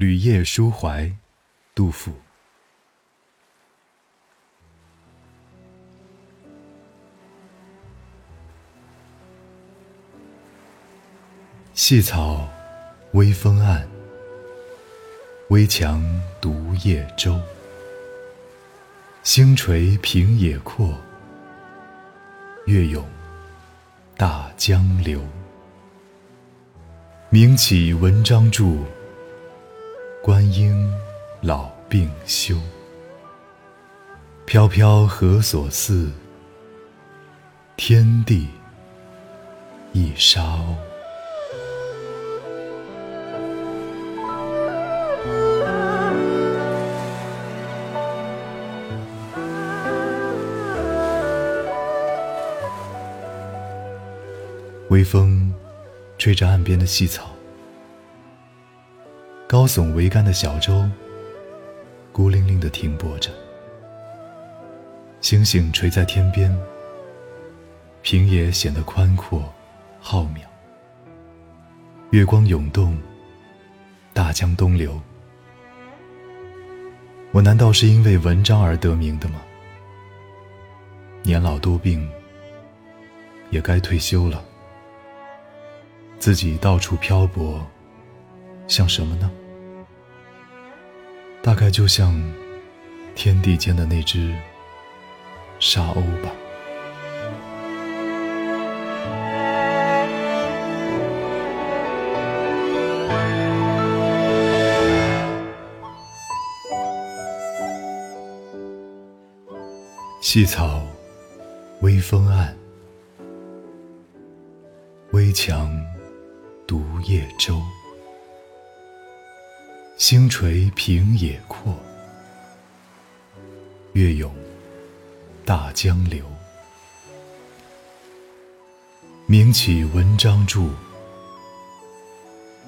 旅夜抒怀，杜甫。细草微风岸，危樯独夜舟。星垂平野阔，月涌大江流。名岂文章著，观音老病休。飘飘何所似？天地一沙鸥。微风吹着岸边的细草，高耸桅杆的小舟孤零零地停泊着。星星垂在天边，平野显得宽阔浩渺。月光涌动，大江东流。我难道是因为文章而得名的吗？年老多病，也该退休了。自己到处漂泊，像什么呢？大概就像天地间的那只沙鸥吧。细草微风岸，危樯。独夜舟，星垂平野阔，月涌大江流。名起文章著，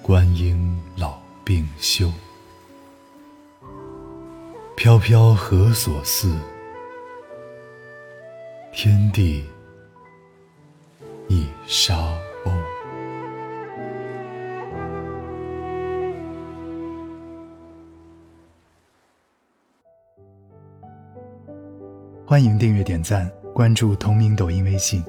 观音老病休。飘飘何所似？天地一沙欢迎订阅、点赞、关注同名抖音、微信。